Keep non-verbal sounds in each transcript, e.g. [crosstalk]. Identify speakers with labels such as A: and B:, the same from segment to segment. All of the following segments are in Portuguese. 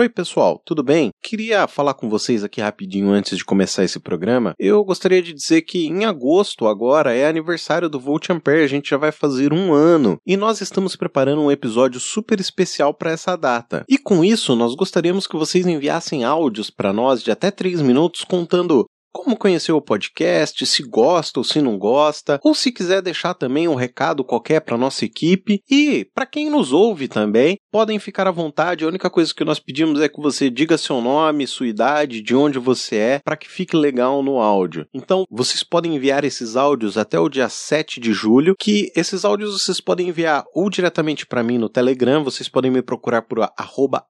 A: Oi, pessoal, tudo bem? Queria falar com vocês aqui rapidinho antes de começar esse programa. Eu gostaria de dizer que em agosto, agora, é aniversário do Volt Ampere, a gente já vai fazer um ano. E nós estamos preparando um episódio super especial para essa data. E com isso, nós gostaríamos que vocês enviassem áudios para nós de até 3 minutos contando como conheceu o podcast, se gosta ou se não gosta, ou se quiser deixar também um recado qualquer para nossa equipe e para quem nos ouve também, podem ficar à vontade. A única coisa que nós pedimos é que você diga seu nome, sua idade, de onde você é, para que fique legal no áudio. Então, vocês podem enviar esses áudios até o dia 7 de julho, que esses áudios vocês podem enviar ou diretamente para mim no Telegram, vocês podem me procurar por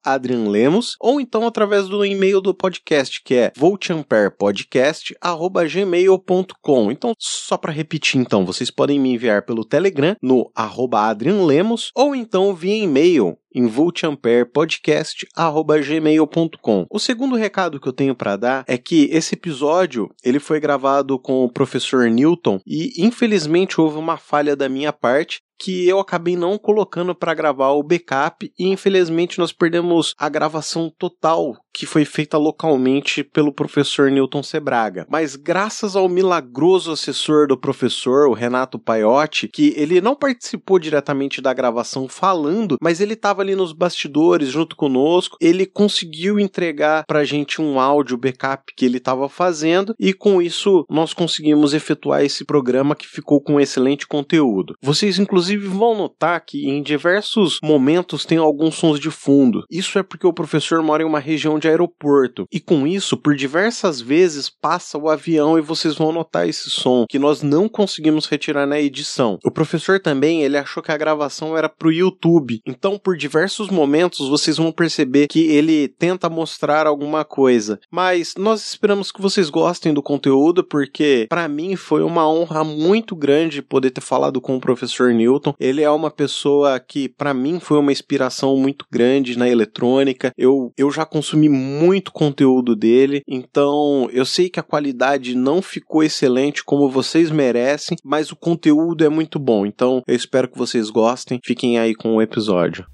A: @adrianlemos ou então através do e-mail do podcast, que é voltamperpodcast podcast@gmail.com. Então, só para repetir, então, vocês podem me enviar pelo Telegram no @adrianlemos ou então via e-mail em voltamperepodcast@gmail.com. O segundo recado que eu tenho para dar é que esse episódio ele foi gravado com o professor Newton e infelizmente houve uma falha da minha parte que eu acabei não colocando para gravar o backup e infelizmente nós perdemos a gravação total que foi feita localmente pelo professor Newton Sebraga. Mas graças ao milagroso assessor do professor, o Renato Paiotti, que ele não participou diretamente da gravação falando, mas ele estava ali nos bastidores junto conosco, ele conseguiu entregar pra gente um áudio backup que ele estava fazendo e com isso nós conseguimos efetuar esse programa que ficou com excelente conteúdo. Vocês inclusive vão notar que em diversos momentos tem alguns sons de fundo. Isso é porque o professor mora em uma região de aeroporto. E com isso, por diversas vezes passa o avião e vocês vão notar esse som que nós não conseguimos retirar na edição. O professor também, ele achou que a gravação era pro YouTube. Então, por diversos momentos vocês vão perceber que ele tenta mostrar alguma coisa. Mas nós esperamos que vocês gostem do conteúdo porque para mim foi uma honra muito grande poder ter falado com o professor Newton ele é uma pessoa que, para mim, foi uma inspiração muito grande na eletrônica. Eu, eu já consumi muito conteúdo dele, então eu sei que a qualidade não ficou excelente como vocês merecem, mas o conteúdo é muito bom. Então eu espero que vocês gostem. Fiquem aí com o episódio.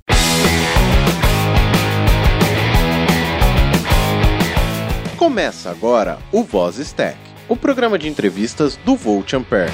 A: Começa agora o Voz Stack, o programa de entrevistas do Volt Ampere.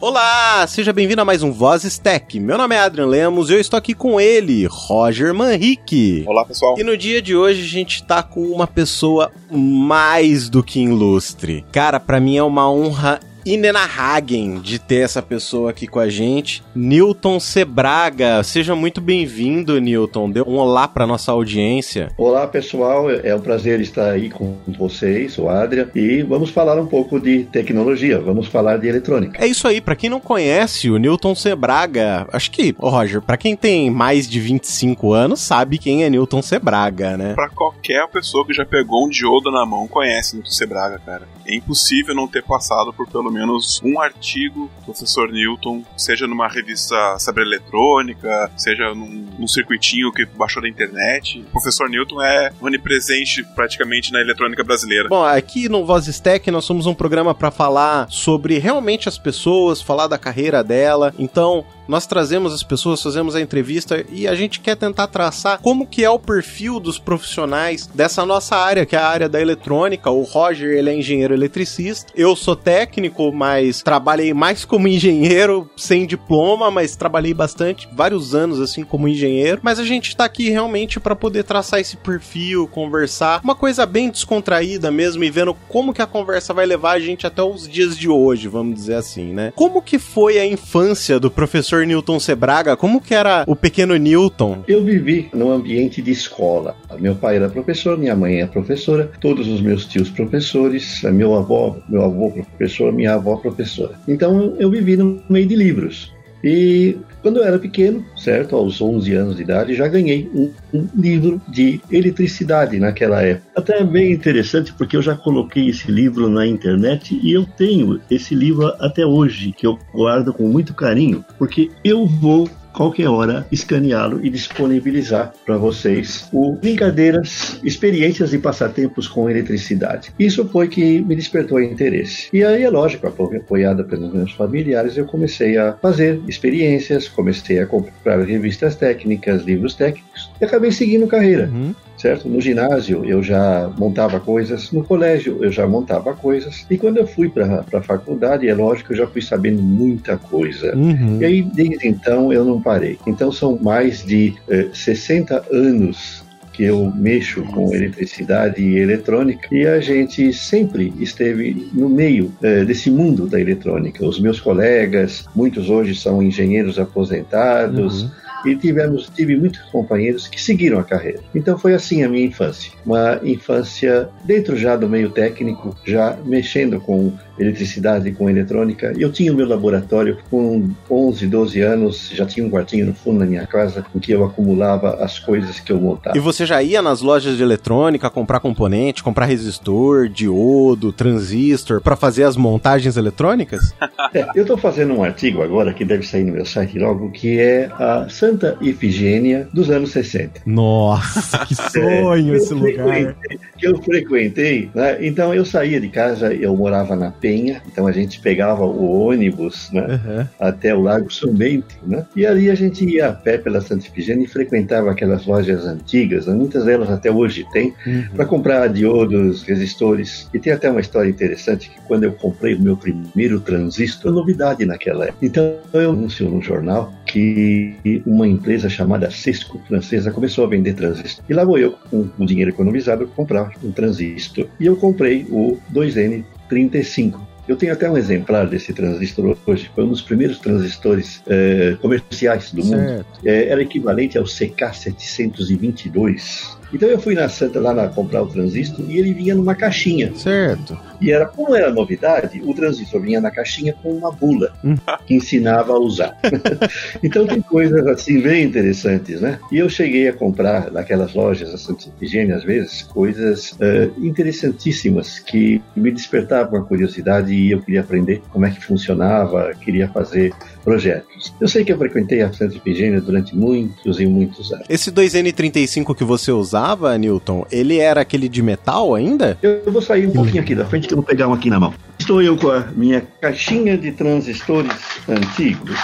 A: Olá, seja bem-vindo a mais um Voz Stack. Meu nome é Adrian Lemos e eu estou aqui com ele, Roger Manrique.
B: Olá, pessoal.
A: E no dia de hoje a gente tá com uma pessoa mais do que ilustre. Cara, para mim é uma honra inenarrável de ter essa pessoa aqui com a gente. Newton Sebraga, seja muito bem-vindo, Newton. Dê um olá para nossa audiência.
C: Olá, pessoal. É um prazer estar aí com vocês, o Adria, e vamos falar um pouco de tecnologia, vamos falar de eletrônica.
A: É isso aí, para quem não conhece o Newton Sebraga, acho que, oh, Roger, para quem tem mais de 25 anos, sabe quem é Newton Sebraga, né?
B: Para qualquer pessoa que já pegou um diodo na mão, conhece Newton Sebraga, cara. É impossível não ter passado por pelo menos um artigo do professor Newton, seja numa revista saber eletrônica, seja num, num, circuitinho que baixou da internet. O professor Newton é onipresente praticamente na eletrônica brasileira.
A: Bom, aqui no Voz Stack nós somos um programa para falar sobre realmente as pessoas, falar da carreira dela. Então, nós trazemos as pessoas, fazemos a entrevista e a gente quer tentar traçar como que é o perfil dos profissionais dessa nossa área, que é a área da eletrônica. O Roger, ele é engenheiro eletricista. Eu sou técnico, mas trabalhei mais como engenheiro, sem diploma, mas trabalhei bastante, vários anos assim como engenheiro. Mas a gente tá aqui realmente para poder traçar esse perfil, conversar, uma coisa bem descontraída mesmo e vendo como que a conversa vai levar a gente até os dias de hoje, vamos dizer assim, né? Como que foi a infância do professor professor Newton Sebraga, como que era o pequeno Newton?
C: Eu vivi num ambiente de escola. Meu pai era professor, minha mãe é professora, todos os meus tios professores, meu avô, meu avô professor, minha avó professora. Então eu vivi no meio de livros. E quando eu era pequeno, certo, aos 11 anos de idade, já ganhei um, um, livro de eletricidade naquela época. Até é bem interessante porque eu já coloquei esse livro na internet e eu tenho esse livro até hoje, que eu guardo com muito carinho, porque eu vou qualquer hora, escaneá-lo e disponibilizar para vocês o brincadeiras, experiências e passatempos com eletricidade. Isso foi que me despertou interesse. E aí, é lógico, apoiada pelos meus familiares, eu comecei a fazer experiências, comecei a comprar revistas técnicas, livros técnicos e acabei seguindo carreira. Uhum certo? No ginásio eu já montava coisas, no colégio eu já montava coisas, e quando eu fui para a faculdade, é lógico, eu já fui sabendo muita coisa. Uhum. E aí, desde então, eu não parei. Então, são mais de eh, 60 anos que eu mexo com eletricidade e eletrônica e a gente sempre esteve no meio eh, desse mundo da eletrônica. Os meus colegas, muitos hoje são engenheiros aposentados. Uhum e tivemos, tive muitos companheiros que seguiram a carreira. Então foi assim a minha infância. Uma infância dentro já do meio técnico, já mexendo com eletricidade com eletrônica. Eu tinha o meu laboratório com 11, 12 anos, já tinha um quartinho no fundo da minha casa em que eu acumulava as coisas que eu montava.
A: E você já ia nas lojas de eletrônica comprar componente, comprar resistor, diodo, transistor para fazer as montagens eletrônicas? [laughs]
C: é, eu estou fazendo um artigo agora que deve sair no meu site logo, que é a Santa Ifigênia dos anos 60.
A: Nossa, que [laughs] sonho é, esse lugar!
C: Que eu frequentei, né? então eu saía de casa, eu morava na P Penha, então a gente pegava o ônibus né, uhum. até o Lago São Bento, né, e ali a gente ia a pé pela Santa Ifigênia e frequentava aquelas lojas antigas, né, muitas delas até hoje tem, uhum. para comprar diodos, resistores. E tem até uma história interessante que quando eu comprei o meu primeiro transistor, novidade naquela época. Então eu anuncio no jornal que uma empresa chamada Cisco, francesa, começou a vender transistor. E lá vou eu, com o dinheiro economizado, comprar um transistor. E eu comprei o 2N 35. Eu tenho até um exemplar desse transistor hoje. Foi um dos primeiros transistores eh, comerciais do certo. mundo. Eh, era equivalente ao CK722. Então eu fui na Santa lá na, comprar o transistor e ele vinha numa caixinha.
A: Certo.
C: E era, como era novidade, o transistor vinha na caixinha com uma bula hum. que ensinava a usar. [laughs] então tem coisas assim bem interessantes, né? E eu cheguei a comprar naquelas lojas, a Santa Higiene, às vezes, coisas uh, interessantíssimas que me despertavam a curiosidade e eu queria aprender como é que funcionava, queria fazer projetos. Eu sei que eu frequentei a Santa Ifigênia durante muitos e muitos anos.
A: Esse 2N35 que você usava, Newton, ele era aquele de metal ainda?
C: Eu, eu vou sair um pouquinho aqui da frente que eu vou pegar um aqui na mão. Estou eu com a minha caixinha de transistores antigos.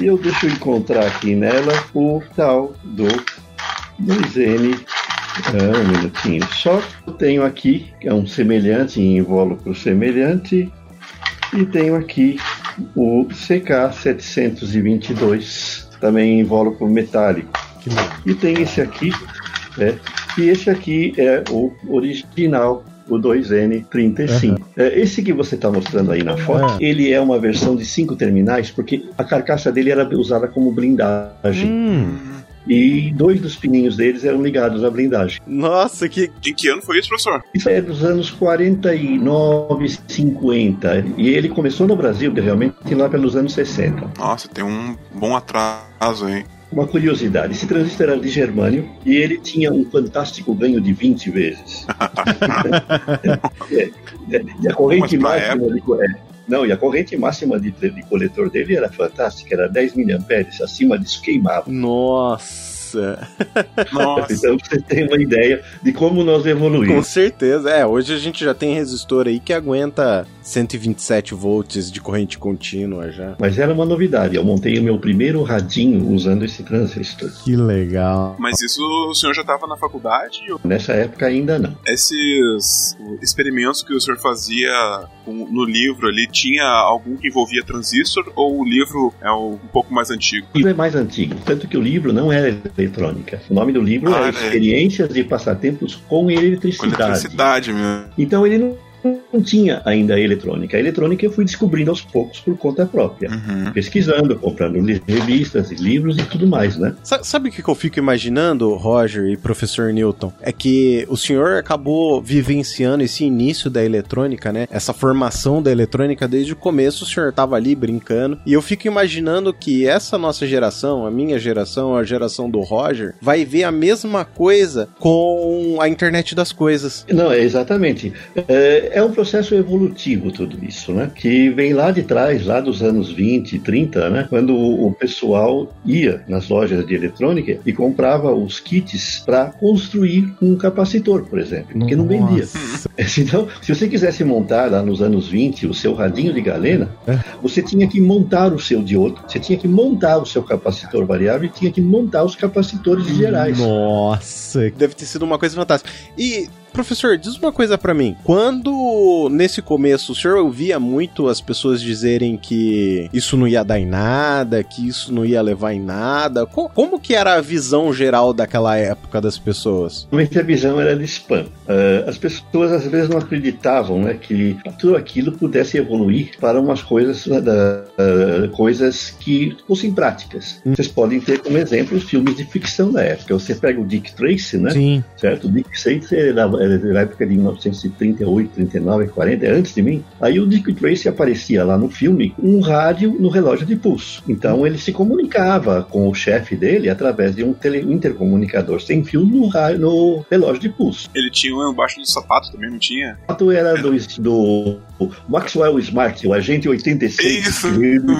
C: E eu deixo encontrar aqui nela o tal do 2N é, um minutinho só. Eu tenho aqui, é um semelhante, invólucro semelhante, e tenho aqui o CK722, também invólucro metálico. E tem esse aqui, né? E esse aqui é o original o 2N35. Uhum. É, esse que você está mostrando aí na foto, uhum. ele é uma versão de cinco terminais, porque a carcaça dele era usada como blindagem. Hum e dois dos pininhos deles eram ligados à blindagem.
A: Nossa, que.
B: Em que ano foi isso, professor?
C: Isso é dos anos 49, 50. E ele começou no Brasil, realmente, lá pelos anos 60.
B: Nossa, tem um bom atraso aí.
C: Uma curiosidade: esse transistor era de germânio e ele tinha um fantástico ganho de 20 vezes. [laughs] é, é, e a corrente máxima de, é, não, e a corrente máxima de, de coletor dele era fantástica, era 10 miliamperes, acima disso queimava.
A: Nossa!
C: Nossa. Então você tem uma ideia de como nós evoluímos.
A: Com certeza. É, hoje a gente já tem resistor aí que aguenta 127 volts de corrente contínua já.
C: Mas era uma novidade. Eu montei o meu primeiro radinho usando esse transistor.
A: Que legal.
B: Mas isso o senhor já estava na faculdade? Ou...
C: Nessa época ainda não.
B: Esses experimentos que o senhor fazia no livro ali, tinha algum que envolvia transistor ou o livro é um pouco mais antigo?
C: O livro é mais antigo, tanto que o livro não é eletrônica. O nome do livro ah, é, Experiências e Passatempos com Eletricidade. Com
B: eletricidade mesmo.
C: Então ele não não tinha ainda a eletrônica. A eletrônica eu fui descobrindo aos poucos por conta própria. Uhum. Pesquisando, comprando revistas e livros e tudo mais, né?
A: Sabe o que eu fico imaginando, Roger e professor Newton? É que o senhor acabou vivenciando esse início da eletrônica, né? Essa formação da eletrônica desde o começo, o senhor estava ali brincando. E eu fico imaginando que essa nossa geração, a minha geração, a geração do Roger, vai ver a mesma coisa com a internet das coisas.
C: Não, é exatamente. É, é um processo evolutivo tudo isso, né? Que vem lá de trás, lá dos anos 20, 30, né? Quando o pessoal ia nas lojas de eletrônica e comprava os kits para construir um capacitor, por exemplo, porque não vendia. [laughs] Então, se você quisesse montar lá nos anos 20 o seu radinho de galena, é. você tinha que montar o seu diodo, você tinha que montar o seu capacitor variável e tinha que montar os capacitores gerais.
A: Nossa, deve ter sido uma coisa fantástica. E Professor, diz uma coisa para mim. Quando nesse começo o senhor ouvia muito as pessoas dizerem que isso não ia dar em nada, que isso não ia levar em nada, como, como que era a visão geral daquela época das pessoas?
C: Realmente a visão era de spam. Uh, as pessoas às vezes não acreditavam né, que tudo aquilo pudesse evoluir para umas coisas, uh, uh, coisas que fossem práticas. Hum. Vocês podem ter como exemplo os filmes de ficção da época. Você pega o Dick Tracy, né?
A: Sim.
C: Certo? O Dick Tracy era na época de 1938, 39, 40, antes de mim, aí o Dick Tracy aparecia lá no filme um rádio no relógio de pulso. Então ele se comunicava com o chefe dele através de um, tele, um intercomunicador sem fio no, no relógio de pulso.
B: Ele tinha um embaixo do sapato também, não tinha?
C: O sapato era do, do Maxwell Smart, o agente 86.
B: Isso mesmo.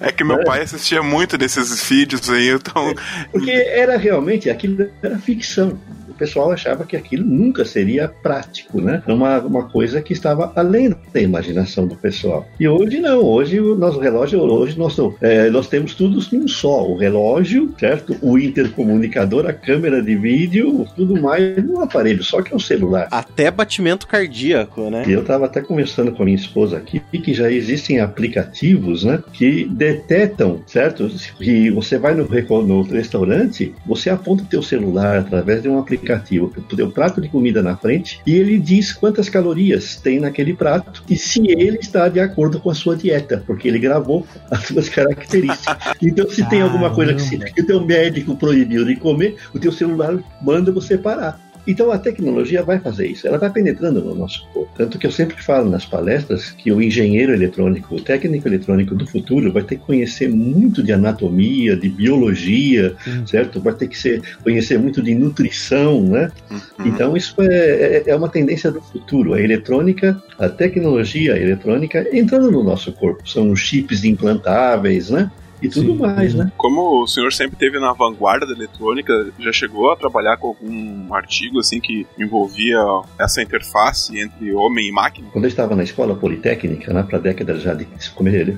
B: É que meu é. pai assistia muito desses vídeos aí, então...
C: Porque era realmente, aquilo era ficção pessoal achava que aquilo nunca seria prático, né? Uma, uma coisa que estava além da imaginação do pessoal. E hoje não, hoje o nosso relógio, hoje nós, é, nós temos tudo num só, o relógio, certo? O intercomunicador, a câmera de vídeo, tudo mais no aparelho, só que é um celular.
A: Até batimento cardíaco, né?
C: Eu estava até conversando com a minha esposa aqui que já existem aplicativos, né, que detetam, certo? Que você vai no, no restaurante, você aponta o teu celular através de um aplicativo aplicativo tem um prato de comida na frente e ele diz quantas calorias tem naquele prato e se ele está de acordo com a sua dieta, porque ele gravou as suas características. [laughs] Então, se tem alguma coisa que, se, que o teu médico proibiu de comer, o teu celular manda você parar. Então a tecnologia vai fazer isso, ela está penetrando no nosso corpo. Tanto que eu sempre falo nas palestras que o engenheiro eletrônico, o técnico eletrônico do futuro vai ter que conhecer muito de anatomia, de biologia, uhum. certo? Vai ter que ser, conhecer muito de nutrição, né? Uhum. Então isso é, é, é, uma tendência do futuro. A eletrônica, a tecnologia eletrônica entrando no nosso corpo. São chips implantáveis, né? E tudo Sim. mais, né?
B: Como o senhor sempre teve na vanguarda da eletrônica, já chegou a trabalhar com algum artigo assim que envolvia essa interface entre homem e máquina?
C: Quando eu estava na escola politécnica, né, para a década já de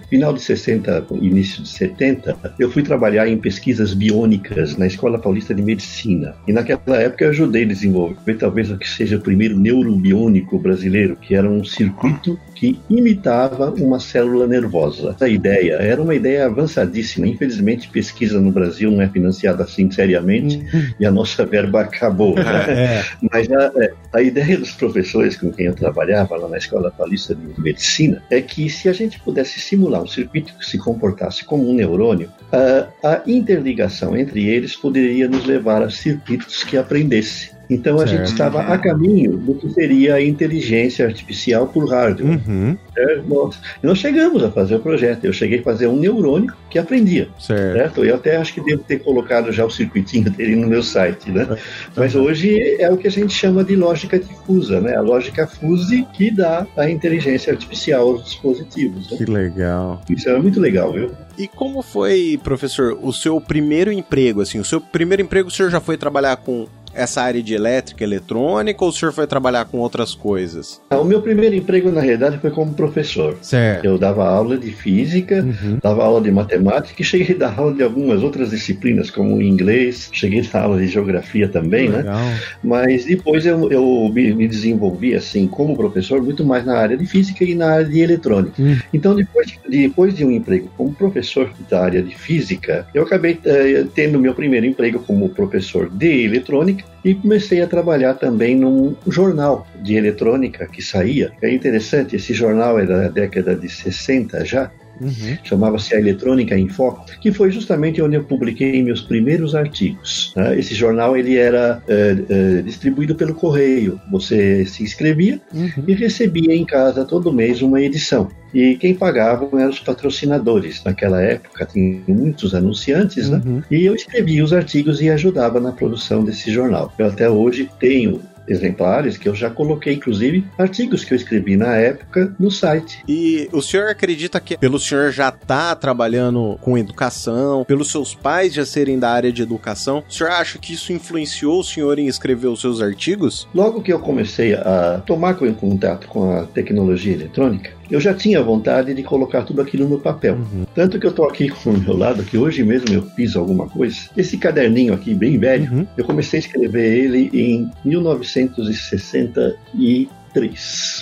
C: final de 60, início de 70, eu fui trabalhar em pesquisas biônicas na Escola Paulista de Medicina. E naquela época eu ajudei a desenvolver talvez o que seja o primeiro neurobiônico brasileiro, que era um circuito que imitava uma célula nervosa. A ideia era uma ideia avançadíssima. Infelizmente, pesquisa no Brasil não é financiada assim seriamente uhum. e a nossa verba acabou. Né? [laughs] É. Mas a, é, a, ideia dos professores com quem eu trabalhava lá na Escola Paulista de Medicina é que se a gente pudesse simular um circuito que se comportasse como um neurônio, a, a interligação entre eles poderia nos levar a circuitos que aprendessem. Então a certo. gente estava a caminho do que seria a inteligência artificial por hardware. Uhum. É, nós, nós, chegamos a fazer o projeto. Eu cheguei a fazer um neurônio que aprendia. Certo. certo? Eu até acho que devo ter colocado já o circuitinho [laughs] dele no meu site, né? Uhum. Mas hoje é o que a gente chama de lógica difusa, né? A lógica fuse que dá a inteligência artificial aos dispositivos.
A: Né? Que legal.
C: Isso é muito legal, viu?
A: E como foi, professor, o seu primeiro emprego? Assim, o seu primeiro emprego, o senhor já foi trabalhar com essa área de elétrica, eletrônica, ou o senhor foi trabalhar com outras coisas?
C: Ah, o meu primeiro emprego, na realidade, foi como professor.
A: Certo.
C: Eu dava aula de física, uhum. dava aula de matemática e cheguei a dar aula de algumas outras disciplinas, como inglês, cheguei a dar aula de geografia também, né? Legal. né? Mas depois eu, eu me, me, desenvolvi, assim, como professor, muito mais na área de física e na área de eletrônica. Uhum. Então, depois de, depois de um emprego como professor da área de física, eu acabei uh, tendo meu primeiro emprego como professor de eletrônica e comecei a trabalhar também num jornal de eletrônica que saía. É interessante, esse jornal é da década de 60 já, Uhum. Chamava-se A Eletrônica em Foco, que foi justamente onde eu publiquei meus primeiros artigos. Né? Esse jornal ele era é, é, distribuído pelo correio. Você se inscrevia uhum. e recebia em casa todo mês uma edição. E quem pagava eram os patrocinadores. Naquela época tinha muitos anunciantes, né? uhum. E eu escrevia os artigos e ajudava na produção desse jornal. Eu até hoje tenho exemplares que eu já coloquei, inclusive, artigos que eu escrevi na época no site.
A: E o senhor acredita que, pelo senhor já estar tá trabalhando com educação, pelos seus pais já serem da área de educação, o senhor acha que isso influenciou o senhor em escrever os seus artigos?
C: Logo que eu comecei a tomar contato com a tecnologia eletrônica, eu já tinha vontade de colocar tudo aquilo no papel. Uhum. Tanto que eu estou aqui com o meu lado, que hoje mesmo eu fiz alguma coisa. Esse caderninho aqui, bem velho, uhum. eu comecei a escrever ele em 1963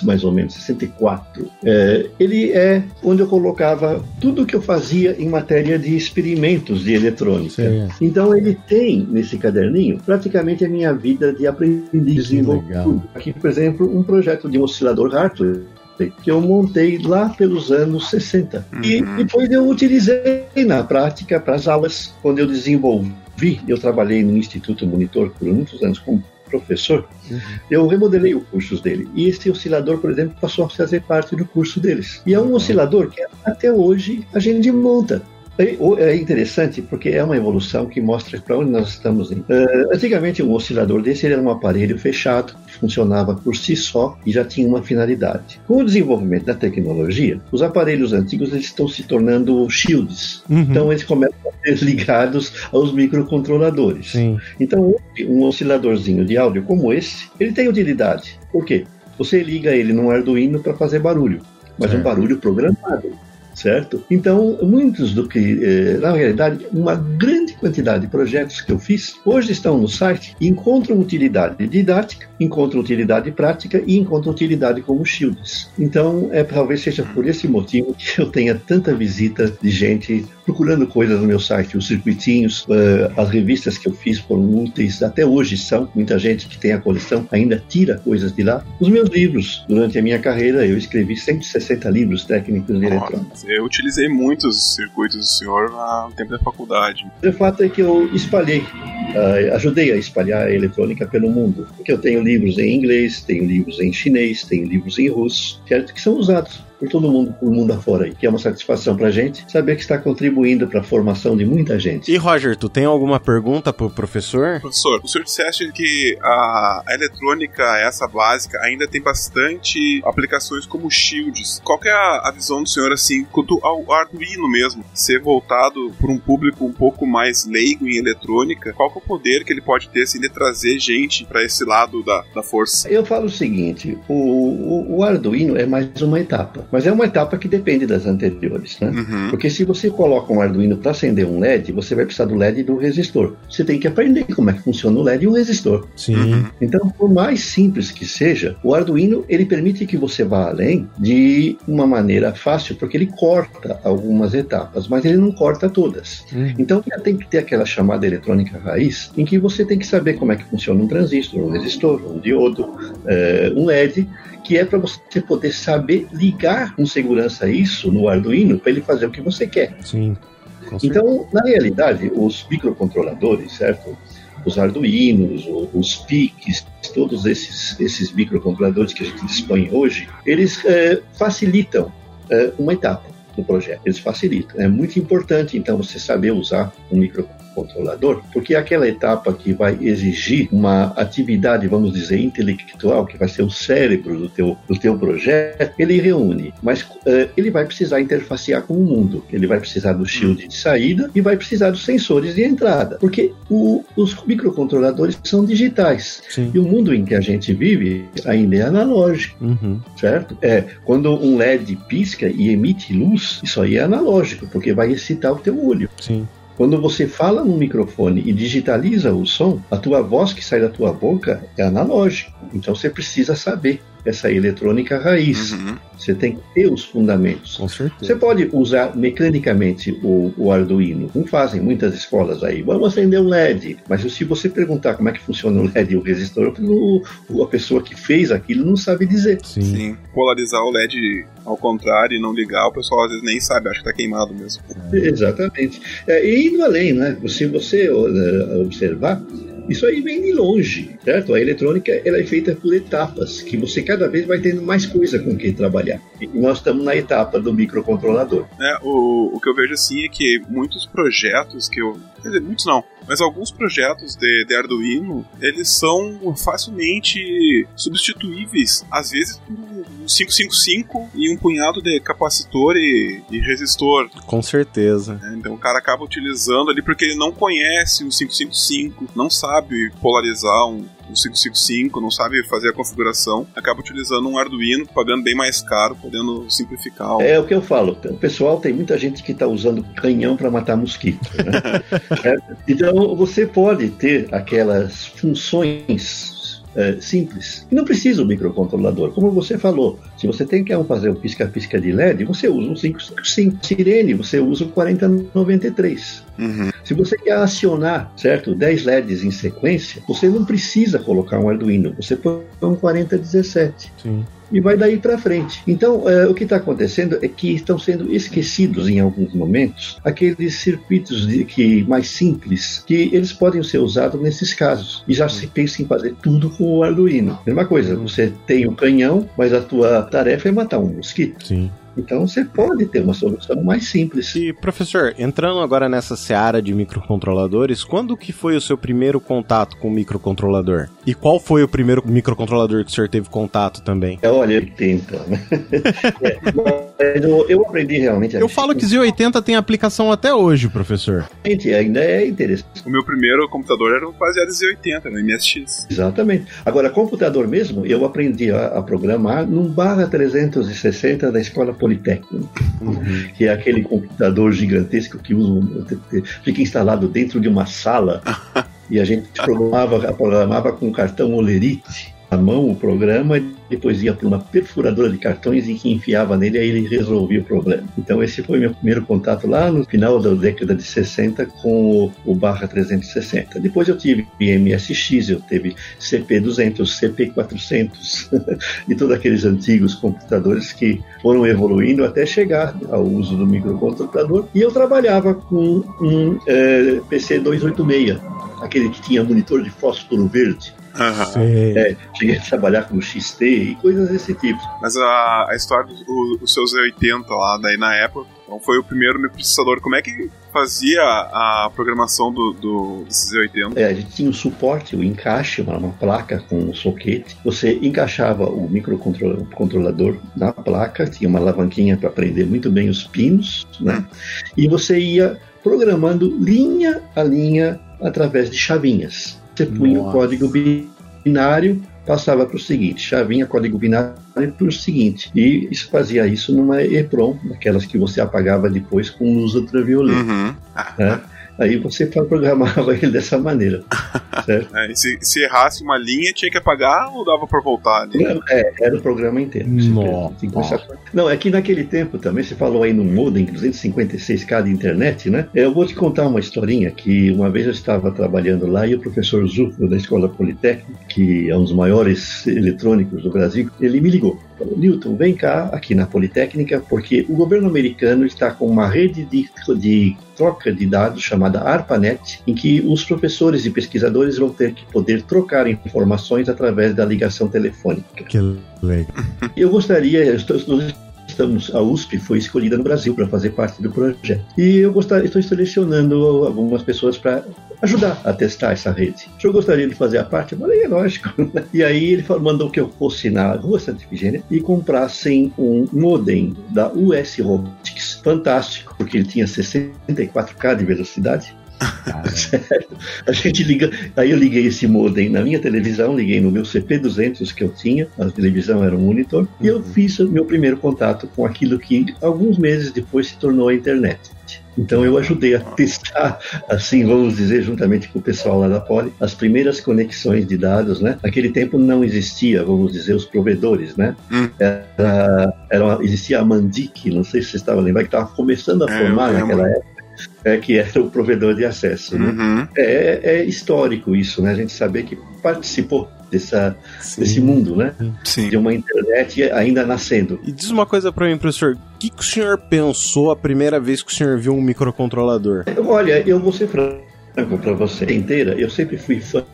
C: mais ou menos, 64. É, ele é onde eu colocava tudo que eu fazia em matéria de experimentos de eletrônica. Sim. Então ele tem nesse caderninho praticamente a minha vida de aprendiz Aqui, por exemplo, um projeto de um oscilador Hartley que eu montei lá pelos anos 60. Uhum. E depois eu utilizei na prática para as aulas, quando eu desenvolvi, eu trabalhei no Instituto Monitor por muitos anos como professor, uhum. eu remodelei os cursos dele. E esse oscilador, por exemplo, passou a fazer parte do curso deles. E é um uhum. oscilador que até hoje a gente monta. É, é interessante porque é uma evolução que mostra para onde nós estamos indo. Uh, antigamente, um oscilador desse era um aparelho fechado, que funcionava por si só e já tinha uma finalidade. Com o desenvolvimento da tecnologia, os aparelhos antigos eles estão se tornando shields. Uhum. Então, eles começam a ser [laughs] ligados aos microcontroladores. Sim. Então, um osciladorzinho de áudio como esse, ele tem utilidade. Por quê? Você liga ele num Arduino para fazer barulho, mas um barulho programado certo? Então, muitos do que, eh, na realidade, uma grande quantidade de projetos que eu fiz hoje estão no site e encontram utilidade didática, encontram utilidade prática e encontram utilidade como shields. Então, é talvez seja por esse motivo que eu tenha tanta visita de gente procurando coisas no meu site, os circuitinhos, uh, as revistas que eu fiz foram úteis, até hoje são. Muita gente que tem a coleção ainda tira coisas de lá. Os meus livros, durante a minha carreira, eu escrevi 160 livros técnicos de eletrônica.
B: Eu utilizei muitos circuitos do senhor no tempo da faculdade.
C: O fato é que eu espalhei, uh, ajudei a espalhar a eletrônica pelo mundo, porque eu tenho livros em inglês, tenho livros em chinês, tenho livros em russo, certo? que são usados por todo mundo, por mundo afora aí, que é uma satisfação pra gente saber que está contribuindo para a formação de muita gente.
A: E Roger, tu tem alguma pergunta pro professor?
B: Professor, o senhor disseste que a, a eletrônica, essa básica, ainda tem bastante aplicações como shields. Qual é a, a visão do senhor, assim, quanto ao Arduino mesmo, ser voltado para um público um pouco mais leigo em eletrônica? Qual é o poder que ele pode ter, assim, de trazer gente para esse lado da, da força?
C: Eu falo o seguinte, o, o, o Arduino é mais uma etapa. Mas é uma etapa que depende das anteriores, né? Uhum. Porque se você coloca um Arduino para acender um LED, você vai precisar do LED e do resistor. Você tem que aprender como é que funciona o LED e o resistor.
A: Sim. Uhum.
C: Então, por mais simples que seja, o Arduino ele permite que você vá além de uma maneira fácil, porque ele corta algumas etapas, mas ele não corta todas. Uhum. Então, tem que ter aquela chamada eletrônica raiz, em que você tem que saber como é que funciona um transistor, um resistor, um diodo, é, um LED, que é para você poder saber ligar com segurança isso no Arduino para ele fazer o que você quer.
A: Sim.
C: Então, na realidade, os microcontroladores, certo? Os Arduinos, os PICs, todos esses, esses microcontroladores que a gente dispõe hoje, eles é, facilitam é, uma etapa do projeto. Eles facilitam. É muito importante, então, você saber usar um microcontrolador controlador, porque é aquela etapa que vai exigir uma atividade, vamos dizer, intelectual, que vai ser o cérebro do teu, do teu projeto, ele reúne, mas uh, ele vai precisar interfacear com o mundo, ele vai precisar do shield de saída e vai precisar dos sensores de entrada, porque o, os microcontroladores são digitais Sim. e o mundo em que a gente vive ainda é analógico, uhum. certo? É, quando um LED pisca e emite luz, isso aí é analógico, porque vai excitar o teu olho.
A: Sim.
C: Quando você fala no microfone e digitaliza o som, a tua voz que sai da tua boca é analógica. Então você precisa saber essa eletrônica raiz. Uhum. Você tem que ter os fundamentos.
A: Com certeza.
C: Você pode usar mecanicamente o, o Arduino, como fazem muitas escolas aí. Vamos acender um LED. Mas se você perguntar como é que funciona o LED e o resistor, o, a pessoa que fez aquilo não sabe dizer.
B: Sim. Sim. Polarizar o LED ao contrário e não ligar, o pessoal às vezes nem sabe, acha que está queimado mesmo.
C: É. Exatamente. É, e indo além, né? Se você uh, observar, isso aí vem de longe, certo? A eletrônica ela é feita por etapas, que você cada vez vai tendo mais coisa com que trabalhar. E nós estamos na etapa do microcontrolador.
B: É, o, o que eu vejo assim é que muitos projetos que eu. Quer dizer, muitos não. Mas alguns projetos de, de Arduino, eles são facilmente substituíveis, às vezes por um 555 e um punhado de capacitor e, e resistor.
A: Com certeza.
B: É, então o cara acaba utilizando ali porque ele não conhece o 555, não sabe polarizar um, um 555, não sabe fazer a configuração, acaba utilizando um Arduino, pagando bem mais caro, podendo simplificar. O...
C: É o que eu falo. O pessoal tem muita gente que está usando canhão para matar mosquito. Né? [laughs] é, então você pode ter aquelas funções é, simples. Não precisa o microcontrolador. Como você falou, se você tem que fazer um pisca-pisca de LED, você usa um 555. Sirene, você usa o 4093. Uhum. Se você quer acionar, certo, 10 LEDs em sequência, você não precisa colocar um Arduino, você põe um 4017. Sim e vai daí para frente. Então, é, o que está acontecendo é que estão sendo esquecidos em alguns momentos aqueles circuitos de, que mais simples que eles podem ser usados nesses casos. E já se pensa em fazer tudo com o Arduino. Mesma coisa, você tem o um canhão, mas a tua tarefa é matar um mosquito.
A: Sim.
C: Então você pode ter uma solução mais simples.
A: E professor, entrando agora nessa seara de microcontroladores, quando que foi o seu primeiro contato com o microcontrolador? E qual foi o primeiro microcontrolador que o senhor teve contato também?
C: É, olha, 80. Né? [laughs] é, eu, eu, aprendi realmente.
A: Eu falo que Z80 tem aplicação até hoje, professor.
C: Gente, ainda é interessante.
B: O meu primeiro computador era baseado em Z80, no MSX.
C: Exatamente. Agora, computador mesmo, eu aprendi a, a programar num barra 360 da escola Politécnico, uhum. que é aquele computador gigantesco que usa, fica instalado dentro de uma sala [laughs] e a gente programava, programava com cartão Olerite à mão o programa depois ia para uma perfuradora de cartões e que enfiava nele aí ele resolvia o problema. Então esse foi meu primeiro contato lá no final da década de 60 com o, o barra 360. Depois eu tive MSX, eu tive CP200, CP400 e todos aqueles antigos computadores que foram evoluindo até chegar ao uso do microcontrolador e eu trabalhava com um é, PC 286 aquele que tinha monitor de fósforo verde. Uhum. É, cheguei a trabalhar com XT e coisas desse tipo.
B: Mas a, a história dos do, do seus 80 lá, daí na época, então foi o primeiro microprocessador. Como é que fazia a programação do, do Z80?
C: É, a gente tinha o suporte, o encaixe, uma, uma placa com um soquete. Você encaixava o microcontrolador na placa, tinha uma alavanquinha para prender muito bem os pinos, né? E você ia programando linha a linha através de chavinhas. Punha Nossa. o código binário, passava para o seguinte, chavinha, código binário para o seguinte. E isso fazia isso numa EPROM, daquelas que você apagava depois com luz ultravioleta. Uhum. Né? Aí você [laughs] programava ele dessa maneira. Certo?
B: É, se, se, errasse uma linha, tinha que apagar ou dava para voltar ali?
C: É, era o programa inteiro. Nossa. Não, é que naquele tempo também, você falou aí no modem 256k de internet, né? Eu vou te contar uma historinha que uma vez eu estava trabalhando lá e o professor Zucco da Escola Politécnica, que é um dos maiores eletrônicos do Brasil, ele me ligou falou, Newton, vem cá aqui na Politécnica, porque o governo americano está com uma rede de, de troca de dados chamada ARPANET, em que os professores e pesquisadores vão ter que poder trocar informações através da ligação telefônica. Que legal. [laughs] Eu gostaria, eu estou, estamos, a USP foi escolhida no Brasil para fazer parte do projeto. E eu gostaria, estou selecionando algumas pessoas para ajudar a testar essa rede. O senhor gostaria de fazer a parte? Eu falei, é lógico. [laughs] E aí ele mandou que eu fosse na rua Santa Efigênia e comprassem um modem da US Robotics, fantástico, porque ele tinha 64K de velocidade? [laughs] A gente liga. Aí eu liguei esse modem na minha televisão, liguei no meu CP200 que eu tinha, a televisão era um monitor, uhum. e eu uhum. fiz o meu primeiro contato com aquilo que alguns meses depois se tornou a internet. Então eu ajudei a testar, assim, vamos dizer, juntamente com o pessoal lá da Poli, as primeiras conexões de dados, né? Naquele tempo não existia, vamos dizer, os provedores, né? Hum. Era, era, existia a Mandic, não sei se vocês estavam lembrando, que estava começando a é, formar naquela época é, que era o provedor de acesso. Né? Uhum. É, é, histórico isso, né? A gente saber que participou dessa, desse mundo, né? Sim. De uma internet ainda nascendo.
A: E diz uma coisa para mim, professor. O que, que o senhor pensou a primeira vez que o senhor viu um microcontrolador?
C: Olha, eu vou ser franco para você inteira. Eu sempre fui fã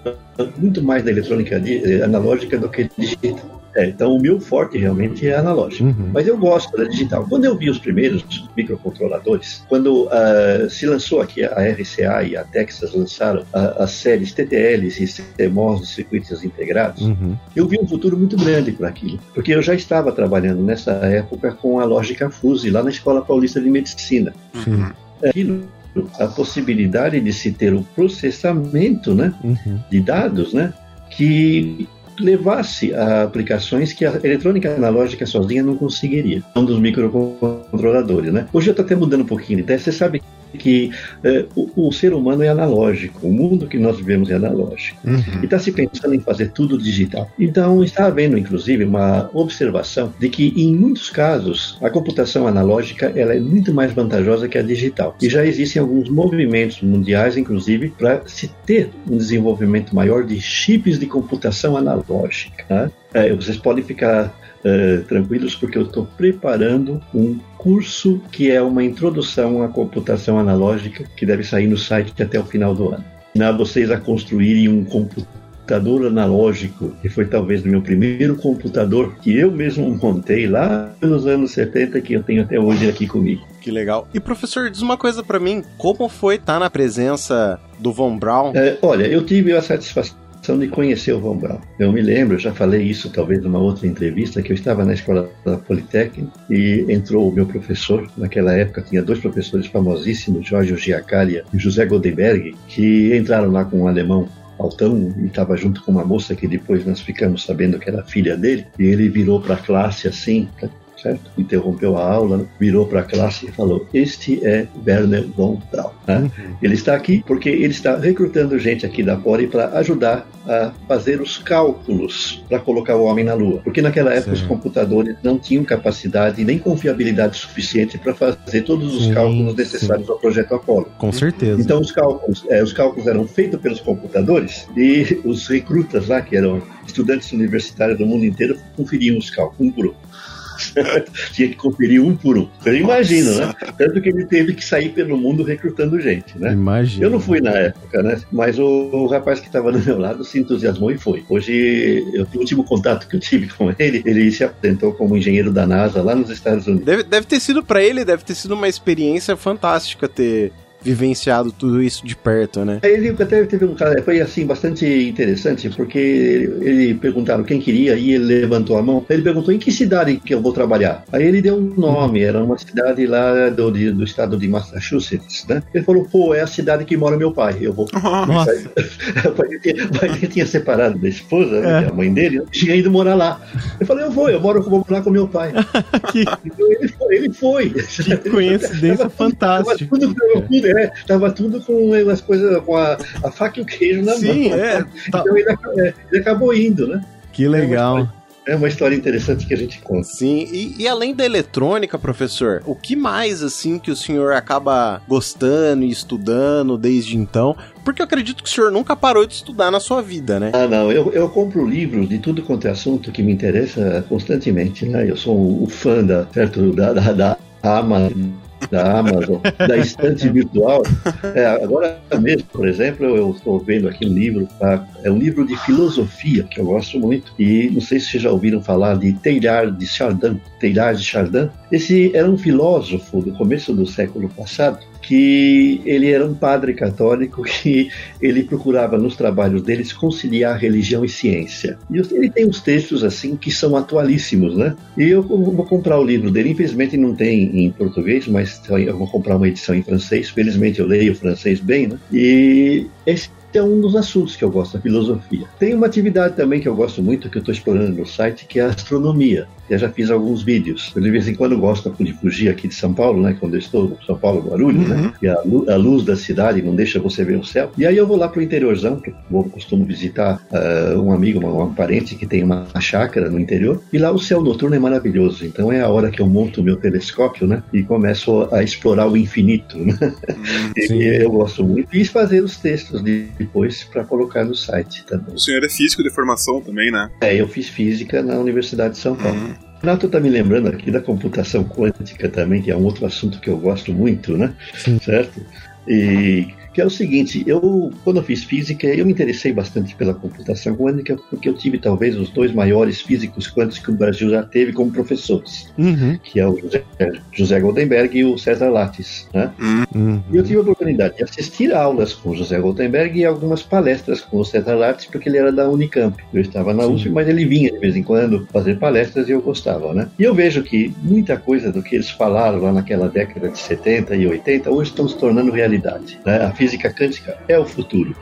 C: muito mais da eletrônica analógica do que digital. É, então o meu forte realmente é analógico. Uhum. Mas eu gosto da digital. Quando eu vi os primeiros microcontroladores, quando uh, se lançou aqui a RCA e a Texas lançaram uh, as séries TTLs e CMOS, circuitos integrados, uhum. eu vi um futuro muito grande para aquilo. Porque eu já estava trabalhando nessa época com a lógica Fuse lá na Escola Paulista de Medicina. Uhum. Aquilo a possibilidade de se ter o processamento né, uhum. de dados né, que levasse a aplicações que a eletrônica analógica sozinha não conseguiria. Um dos microcontroladores, né? Hoje eu estou até mudando um pouquinho de ideia. Você sabe que é, o, o, ser humano é analógico, o mundo que nós vivemos é analógico. Uhum. E está se pensando em fazer tudo digital. Então, está havendo, inclusive, uma observação de que, em muitos casos, a computação analógica ela é muito mais vantajosa que a digital. E já existem alguns movimentos mundiais, inclusive, para se ter um desenvolvimento maior de chips de computação analógica. Né? É, vocês podem ficar uh, tranquilos porque eu estou preparando um curso que é uma introdução à computação analógica que deve sair no site até o final do ano. Ensinar vocês a construírem um computador analógico, que foi talvez o meu primeiro computador que eu mesmo montei lá nos anos 70, que eu tenho até hoje aqui comigo.
A: Que legal. E professor, diz uma coisa para mim, como foi estar na presença do Von Braun?
C: É, olha, eu tive a satisfação de conhecer o Von Braun. Eu me lembro, eu já falei isso talvez numa outra entrevista, que eu estava na escola da Politécnica e entrou o meu professor, naquela época tinha dois professores famosíssimos, Jorge Giacalia e José Goldenberg, que entraram lá com um alemão altão e estava junto com uma moça que depois nós ficamos sabendo que era filha dele, e ele virou para a classe assim, certo? Interrompeu a aula, virou para a classe e falou: Este é Werner von Braun. Né? Uhum. Ele está aqui porque ele está recrutando gente aqui da Pori para ajudar a fazer os cálculos para colocar o homem na Lua. Porque naquela época Sim. os computadores não tinham capacidade nem confiabilidade suficiente para fazer todos os Sim. cálculos necessários Sim. ao projeto Apollo.
A: Com certeza.
C: Então os cálculos, é, os cálculos eram feitos pelos computadores e os recrutas lá, que eram estudantes universitários do mundo inteiro, conferiam os cálculos um um. [laughs] Tinha que conferir um por um. Eu imagino, né? Tanto que ele teve que sair pelo mundo recrutando gente, né?
A: Imagina.
C: Eu não fui na época, né? Mas o, o rapaz que estava do meu lado se entusiasmou e foi. Hoje, eu, o último contato que eu tive [laughs] com ele, ele se apresentou como engenheiro da NASA lá nos Estados Unidos.
A: Deve, deve ter sido para ele, deve ter sido uma experiência fantástica ter vivenciado tudo isso de perto, né?
C: Ele até teve um caso, foi assim, bastante interessante, porque ele, perguntaram quem queria e ele levantou a mão. Ele perguntou em que cidade que eu vou trabalhar. Aí ele deu um nome, era uma cidade lá do, do estado de Massachusetts, né? Ele falou, pô, é a cidade que mora meu pai, eu vou. Nossa. [laughs] o pai dele tinha separado da esposa, né, é. a mãe dele, tinha ido morar lá. Eu falei, eu vou, eu moro, vou morar com meu pai. [laughs] que... Então ele foi. Ele foi.
A: Que coincidência fantástica. Tudo, tudo,
C: tudo, é, tava tudo com as coisas, com a, a faca e o queijo na
A: Sim,
C: mão.
A: É,
C: tá... Então ele, é, ele, acabou indo, né?
A: Que legal.
C: É uma história interessante que a gente conta.
A: Sim, e, e, além da eletrônica, professor, o que mais, assim, que o senhor acaba gostando e estudando desde então? Porque eu acredito que o senhor nunca parou de estudar na sua vida, né?
C: Ah, não. Eu, eu compro livros de tudo quanto é assunto que me interessa constantemente, né? Eu sou o fã da, certo, da, da, da Amazon da Amazon, da estante virtual. É, agora mesmo, por exemplo, eu estou vendo aqui um livro, tá? é um livro de filosofia que eu gosto muito. E não sei se vocês já ouviram falar de Teilhard de Chardin. Teilhard de Chardin. Esse era um filósofo do começo do século passado que ele era um padre católico [laughs] que ele procurava nos trabalhos deles conciliar religião e ciência. E ele tem uns textos assim que são atualíssimos, né? E eu vou comprar o livro dele, infelizmente não tem em português, mas eu vou comprar uma edição em francês. Felizmente eu leio francês bem, né? E esse é um dos assuntos que eu gosto, a filosofia. Tem uma atividade também que eu gosto muito, que eu estou explorando no site, que é a astronomia. Eu já fiz alguns vídeos. Eu de vez em quando gosto de fugir aqui de São Paulo, né? Quando eu estou em São Paulo, Guarulhos, né? uhum. né? E a, a, luz da cidade não deixa você ver o céu. E aí eu vou lá pro interiorzão, que eu costumo visitar uh, um amigo, uma, um parente que tem uma chácara no interior. E lá o céu noturno é maravilhoso. Então é a hora que eu monto o meu telescópio, né? E começo a explorar o infinito. Né? Uhum. [laughs] e eu gosto muito. E fazer os textos depois para colocar no site também.
B: O senhor é físico de formação também, né?
C: É, eu fiz física na Universidade de São Paulo. Uhum. Renato está me lembrando aqui da computação quântica também, que é um outro assunto que eu gosto muito, né? Sim. Certo? E que é o seguinte, eu quando eu fiz física, eu me interessei bastante pela computação quântica porque eu tive talvez os dois maiores físicos quânticos que o Brasil já teve como professores, uhum. que é o José, José, Goldenberg e o César Lattes, né? Uhum. E eu tive a oportunidade de assistir aulas com o José Goldenberg e algumas palestras com o César Lattes porque ele era da Unicamp. Eu estava na USP, mas ele vinha de vez em quando fazer palestras e eu gostava, né? E eu vejo que muita coisa do que eles falaram lá naquela década de 70 e 80 hoje estão se tornando realidade, né? A física quântica é o futuro.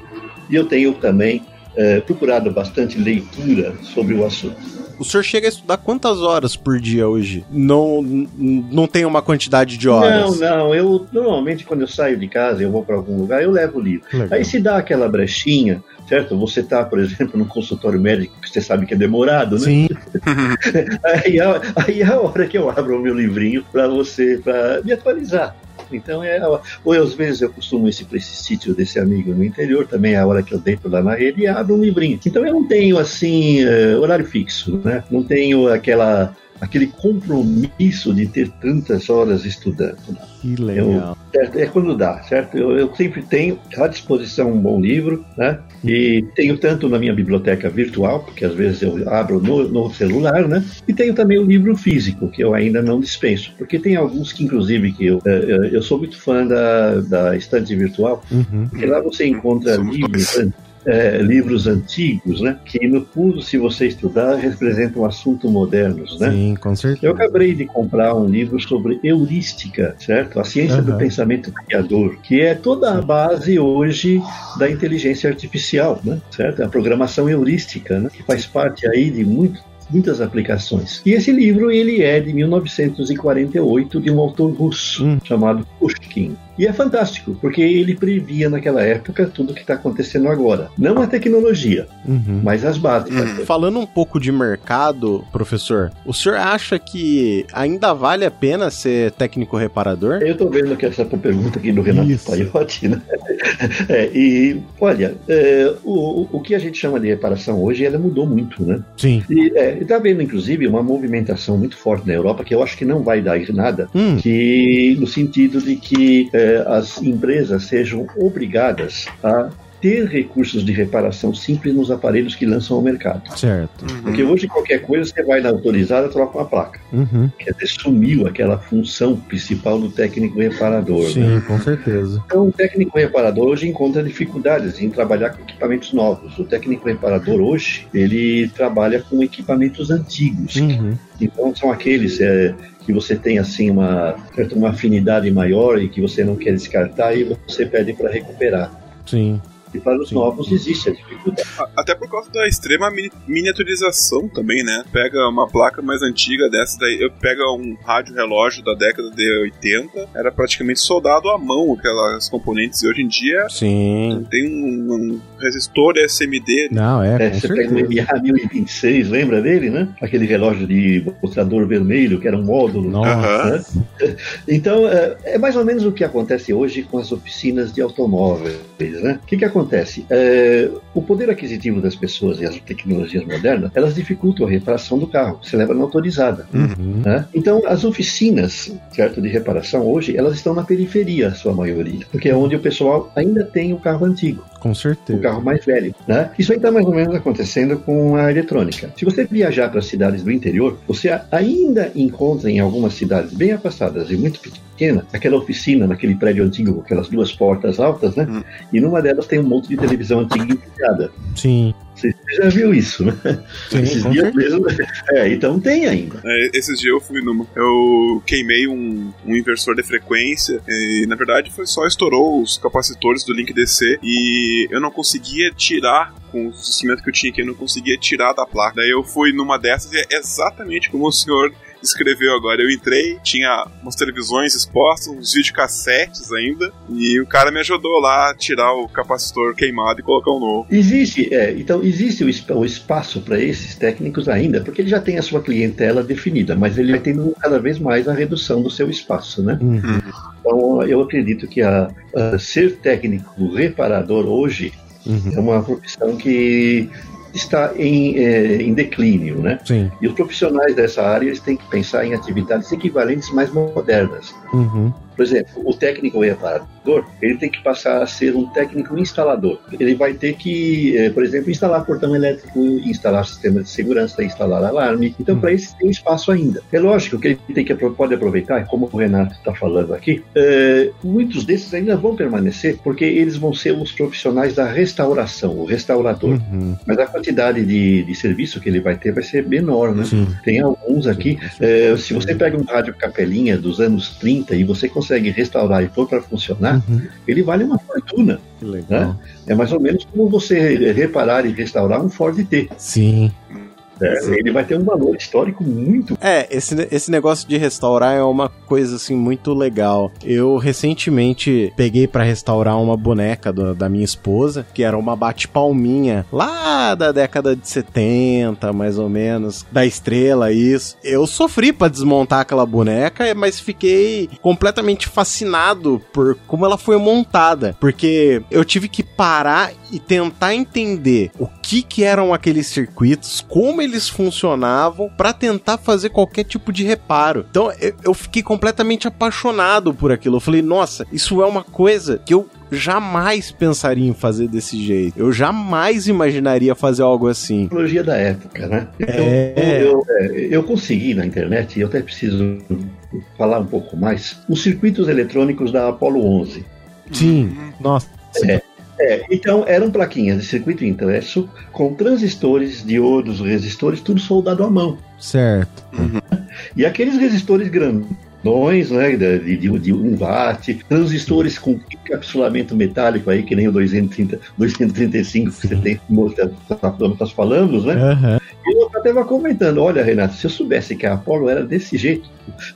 C: E eu tenho também é, procurado bastante leitura sobre o assunto.
A: O senhor chega a estudar quantas horas por dia hoje? Não, não tem uma quantidade de horas?
C: Não, não. Eu normalmente quando eu saio de casa, eu vou para algum lugar, eu levo o livro. Legal. Aí se dá aquela brechinha, certo? Você está, por exemplo, no consultório médico que você sabe que é demorado, né?
A: Sim. [laughs]
C: aí, é, aí é a hora que eu abro o meu livrinho para você, para me atualizar. Então, é, ou às vezes eu costumo ir para esse sítio desse amigo no interior, também é a hora que eu deito lá na rede e abro um livrinho. Então, eu não tenho, assim, uh, horário fixo, né? Não tenho aquela aquele compromisso de ter tantas horas estudando.
A: Que legal.
C: Eu, é quando dá, certo? Eu, eu, sempre tenho à disposição um bom livro, né? E tenho tanto na minha biblioteca virtual, porque às vezes eu abro no, no celular, né? E tenho também o livro físico, que eu ainda não dispenso, porque tem alguns que, inclusive, que eu, eu, eu sou muito fã da, da estante virtual, uhum. porque lá você encontra livros é, livros antigos, né? Que no fundo, se você estudar, representam assuntos modernos, né?
A: Sim, com certeza.
C: Eu acabei de comprar um livro sobre heurística, certo? A ciência uhum. do pensamento criador, que é toda a base hoje da inteligência artificial, né? Certo? A programação heurística, né? Que faz parte aí de muito muitas aplicações. E esse livro ele é de 1948 de um autor russo hum. chamado Pushkin. E é fantástico, porque ele previa naquela época tudo o que está acontecendo agora. Não a tecnologia, uhum. mas as bases.
A: Uhum. Falando um pouco de mercado, professor, o senhor acha que ainda vale a pena ser técnico reparador?
C: Eu estou vendo que essa é pergunta aqui do Renato Paiotti, né? [laughs] É, e, olha, é, o, o que a gente chama de reparação hoje, ela mudou muito, né?
A: Sim.
C: E é, está vendo, inclusive, uma movimentação muito forte na Europa, que eu acho que não vai dar nada, hum. que no sentido de que é, as empresas sejam obrigadas a ter recursos de reparação simples nos aparelhos que lançam ao mercado.
A: Certo.
C: Uhum. Porque hoje qualquer coisa você vai na autorizada troca uma placa. Uhum. Quer dizer, sumiu aquela função principal do técnico reparador.
A: Sim, né? com certeza.
C: Então o técnico reparador hoje encontra dificuldades em trabalhar com equipamentos novos. O técnico reparador hoje ele trabalha com equipamentos antigos. Uhum. Então são aqueles é, que você tem assim uma, uma afinidade maior e que você não quer descartar e você pede para recuperar.
A: Sim.
C: E para os Sim. novos existe a dificuldade.
B: Até por causa da extrema miniaturização também, né? Pega uma placa mais antiga dessa daí, eu pego um rádio relógio da década de 80, era praticamente soldado à mão aquelas componentes e hoje em dia
A: Sim.
B: tem um, um resistor SMD.
A: Não, é,
C: é Você certeza. pega o MA 1026, lembra dele, né? Aquele relógio de mostrador vermelho, que era um módulo.
A: Nossa.
C: Né? Então, é, é mais ou menos o que acontece hoje com as oficinas de automóveis, né? O que, que acontece? Acontece? É, o poder aquisitivo das pessoas e as tecnologias modernas, elas dificultam a reparação do carro. Você leva na autorizada. Uhum. Né? Então, as oficinas certo, de reparação hoje, elas estão na periferia, a sua maioria. Porque é onde o pessoal ainda tem o carro antigo.
A: Com certeza.
C: O carro mais velho. Né? Isso aí está mais ou menos acontecendo com a eletrônica. Se você viajar para cidades do interior, você ainda encontra em algumas cidades bem afastadas e muito pequenas, aquela oficina naquele prédio antigo com aquelas duas portas altas, né? Hum. E numa delas tem um monte de televisão antiga empilhada.
A: Sim.
C: Você já viu isso, né?
A: Sim, esses dias mesmo.
C: É, então tem ainda.
B: É, esses dias eu fui numa. Eu queimei um, um inversor de frequência e na verdade foi só estourou os capacitores do Link DC e eu não conseguia tirar com o instrumento que eu tinha aqui, eu não conseguia tirar da placa. Daí eu fui numa dessas e é exatamente como o senhor escreveu agora. Eu entrei, tinha umas televisões expostas, uns videocassetes ainda, e o cara me ajudou lá a tirar o capacitor queimado e colocar um novo.
C: Existe, é, então existe o, o espaço para esses técnicos ainda, porque ele já tem a sua clientela definida, mas ele vai tendo cada vez mais a redução do seu espaço, né? Uhum. Então eu acredito que a, a ser técnico reparador hoje Uhum. É uma profissão que está em, é, em declínio, né?
A: Sim.
C: E os profissionais dessa área eles têm que pensar em atividades equivalentes mais modernas. Uhum. Por exemplo, o técnico reparador, ele tem que passar a ser um técnico instalador. Ele vai ter que, eh, por exemplo, instalar portão elétrico, instalar sistema de segurança, instalar alarme. Então, para isso tem espaço ainda. É lógico que ele tem que pode aproveitar, como o Renato está falando aqui, é, muitos desses ainda vão permanecer, porque eles vão ser os profissionais da restauração, o restaurador. Uhum. Mas a quantidade de, de serviço que ele vai ter vai ser menor, né? Sim. Tem alguns aqui. É, se você pega um rádio capelinha dos anos 30 e você consegue restaurar e pôr para funcionar, uhum. ele vale uma fortuna. Né? É mais ou menos como você reparar e restaurar um Ford T.
A: Sim.
C: É, ele vai ter um valor histórico muito.
A: É, esse, esse negócio de restaurar é uma coisa assim muito legal. Eu recentemente peguei para restaurar uma boneca do, da minha esposa, que era uma bate-palminha lá da década de 70, mais ou menos, da estrela, isso. Eu sofri para desmontar aquela boneca, mas fiquei completamente fascinado por como ela foi montada, porque eu tive que parar e tentar entender o que que eram aqueles circuitos, como eles funcionavam para tentar fazer qualquer tipo de reparo. Então eu, eu fiquei completamente apaixonado por aquilo. Eu falei, nossa, isso é uma coisa que eu jamais pensaria em fazer desse jeito. Eu jamais imaginaria fazer algo assim.
C: Tecnologia da época, né? É... Eu, eu, é, eu, consegui na internet, e eu até preciso falar um pouco mais, os circuitos eletrônicos da Apollo 11.
A: Sim, nossa.
C: É, é, então eram plaquinhas de circuito impresso com transistores, diodos, resistores, tudo soldado à mão.
A: Certo.
C: Uhum. E aqueles resistores grandões, né, de, de, de 1 watt, transistores com encapsulamento metálico aí, que nem o 230, 235 que você tem, nós falamos, né? Uhum. Eu estava comentando, olha, Renato, se eu soubesse que a Apollo era desse jeito,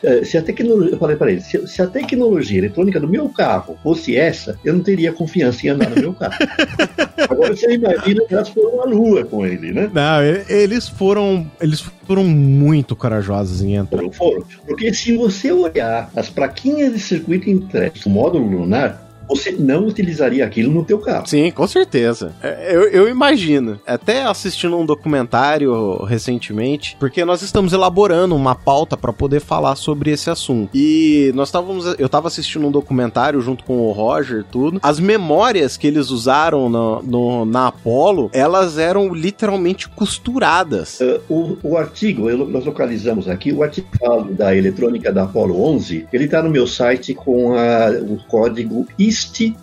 C: eh, se a tecnologia, eu falei para ele, se, se, a tecnologia eletrônica do meu carro fosse essa, eu não teria confiança em andar no meu carro. [laughs] Agora você imagina que elas foram à lua com ele, né?
A: Não, eles foram, eles foram muito corajosos em entrar. Foram,
C: foram. Porque se você olhar as plaquinhas de circuito impresso, módulo lunar, você não utilizaria aquilo no teu carro.
A: Sim, com certeza. É, eu, eu imagino. Até assistindo um documentário recentemente, porque nós estamos elaborando uma pauta para poder falar sobre esse assunto. E nós estávamos, eu estava assistindo um documentário junto com o Roger, tudo. As memórias que eles usaram no, no na Apollo, elas eram literalmente costuradas.
C: Uh, o, o, artigo, nós localizamos aqui, o artigo da eletrônica da Apollo 11, ele está no meu site com a, o código IS IST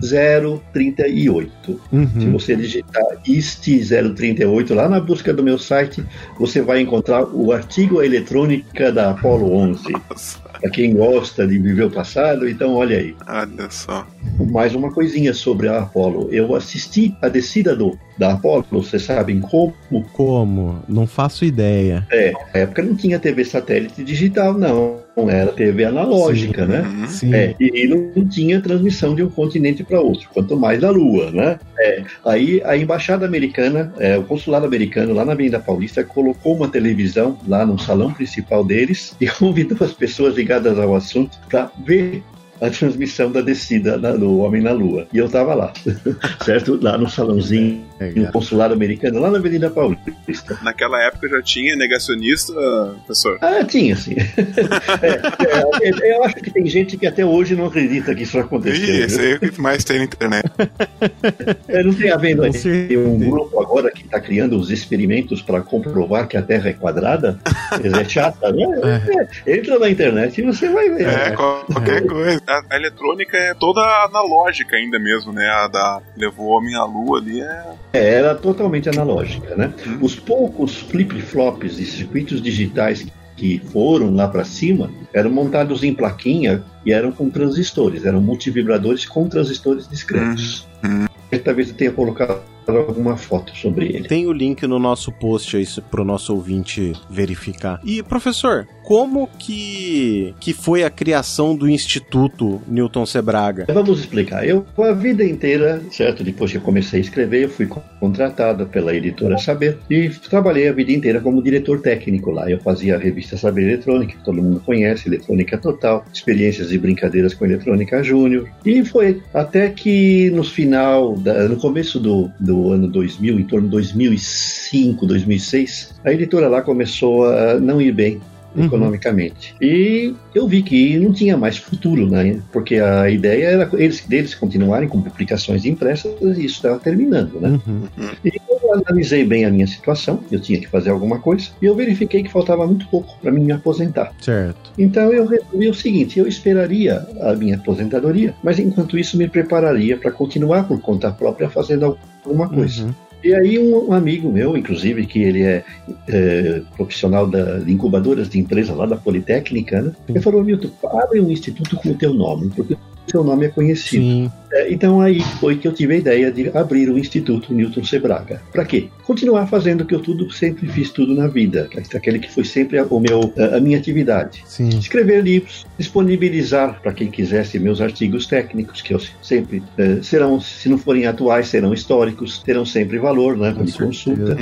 C: 038. Uhum. Se você digitar IST 038 lá na busca do meu site, você vai encontrar o artigo eletrônica da Apollo 11. Para quem gosta de viver o passado, então olha aí.
B: Olha só.
C: Mais uma coisinha sobre a Apollo. Eu assisti a descida do, da Apollo, vocês sabem como?
A: Como? Não faço ideia.
C: É, na época não tinha TV satélite digital, não era TV analógica,
A: Sim.
C: né?
A: Uhum. Sim.
C: É, e não tinha transmissão de um continente para outro, quanto mais da Lua, né? É, aí a embaixada americana, é, o consulado americano lá na Avenida Paulista colocou uma televisão lá no salão principal deles [laughs] e convidou as pessoas ligadas ao assunto para ver a transmissão da descida do Homem na Lua. E eu estava lá, [laughs] certo? Lá no salãozinho, é, no consulado americano, lá na Avenida Paulista.
B: Naquela época já tinha negacionista, professor?
C: Ah, tinha, sim. [laughs] é, é, eu acho que tem gente que até hoje não acredita que isso aconteceu.
B: Isso, é o que mais tem na internet.
C: É, não tem havendo aí um grupo agora que está criando os experimentos para comprovar que a Terra é quadrada? É chata, né? [laughs] É. Entra na internet e você vai ver.
B: É, né? qualquer coisa a, a, eletrônica é toda analógica ainda mesmo, né? A da levou o homem à lua ali é.
C: É, era totalmente analógica, né? Hum. Os poucos flip-flops de circuitos digitais que foram lá para cima eram montados em plaquinha e eram com transistores, eram multivibradores com transistores discretos. Hum. Hum. Talvez eu tenha colocado alguma foto sobre ele.
A: Tem o link no nosso post aí para o nosso ouvinte verificar. E professor, como que, que foi a criação do Instituto Newton Sebraga?
C: Vamos explicar. Eu, a vida inteira, certo? Depois que eu comecei a escrever, eu fui contratada pela editora Saber e trabalhei a vida inteira como diretor técnico lá. Eu fazia a revista Saber Eletrônica, que todo mundo conhece, Eletrônica Total, experiências e brincadeiras com Eletrônica Júnior. E foi até que no final, da, no começo do, do ano 2000, em torno de 2005, 2006, a editora lá começou a não ir bem uhum. economicamente. E eu vi que não tinha mais futuro, né? Porque a ideia era eles deles continuarem com publicações impressas e isso estava terminando, né? Uhum. E analisei bem a minha situação, eu tinha que fazer alguma coisa, e eu verifiquei que faltava muito pouco para mim me aposentar.
A: Certo.
C: Então eu resolvi o seguinte: eu esperaria a minha aposentadoria, mas enquanto isso me prepararia para continuar por conta própria fazendo alguma coisa. Uhum. E aí um, amigo meu, inclusive, que ele é, é profissional da, de incubadoras de empresa lá da Politécnica, né? Ele falou, Milton, abre um instituto com o teu nome, porque seu nome é conhecido. É, então aí foi que eu tive a ideia de abrir o Instituto Newton Sebraga. Para quê? Continuar fazendo o que eu tudo sempre fiz tudo na vida, aquele que foi sempre o meu a minha atividade.
A: Sim.
C: Escrever livros, disponibilizar para quem quisesse meus artigos técnicos que eu sempre é, serão, se não forem atuais, serão históricos, terão sempre valor, né, de consulta.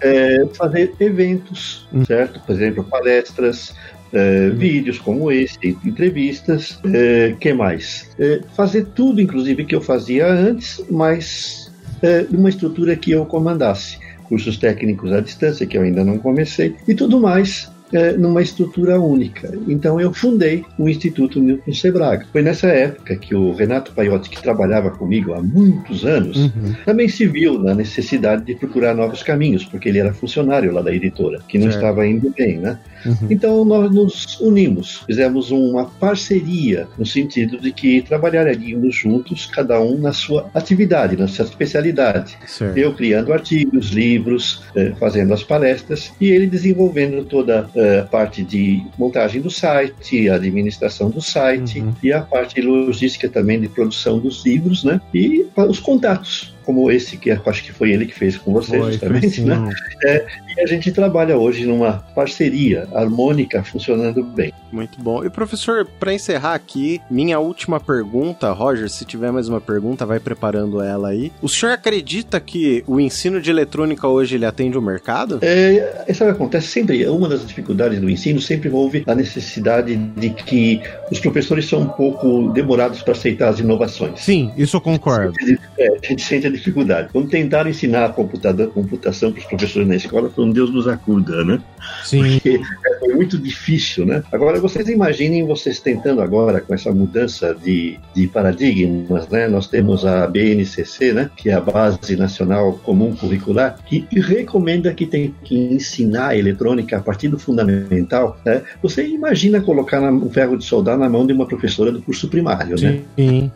C: É, fazer eventos, hum. certo? Por exemplo, palestras, Uh, vídeos como esse, entrevistas, uh, que mais? Uh, fazer tudo, inclusive, que eu fazia antes, mas uh, numa estrutura que eu comandasse. Cursos técnicos à distância, que eu ainda não comecei, e tudo mais é, numa estrutura única. Então eu fundei o Instituto Newton Sebraga. Foi nessa época que o Renato Paiotti, que trabalhava comigo há muitos anos, uhum. também se viu na necessidade de procurar novos caminhos, porque ele era funcionário lá da editora, que não certo. estava indo bem, né? Uhum. Então nós nos unimos, fizemos uma parceria no sentido de que trabalharíamos juntos, cada um na sua atividade, na sua especialidade. Certo. Eu criando artigos, livros, eh, fazendo as palestras e ele desenvolvendo toda a parte de montagem do site, a administração do site uhum. e a parte logística também de produção dos livros, né? E os contatos como esse que acho que foi ele que fez com você, foi, justamente, né? É, e a gente trabalha hoje numa parceria harmônica funcionando bem.
A: Muito bom. E professor, para encerrar aqui, minha última pergunta, Roger, se tiver mais uma pergunta, vai preparando ela aí. O senhor acredita que o ensino de eletrônica hoje ele atende o mercado?
C: É, isso acontece sempre. Uma das dificuldades do ensino sempre envolve a necessidade de que os professores são um pouco demorados para aceitar as inovações.
A: Sim, isso eu concordo.
C: A gente, é, a gente sente a dificuldade. Quando tentaram ensinar a computador, computação para os professores na escola, foi um Deus nos acuda, né?
A: Sim. Porque
C: foi muito difícil, né? Agora, vocês imaginem vocês tentando agora, com essa mudança de, de paradigmas, né? Nós temos a BNCC, né? Que é a Base Nacional Comum Curricular, que recomenda que tem que ensinar a eletrônica a partir do fundamental, né? Você imagina colocar um ferro de soldar na mão de uma professora do curso primário,
A: Sim.
C: né?
A: Sim.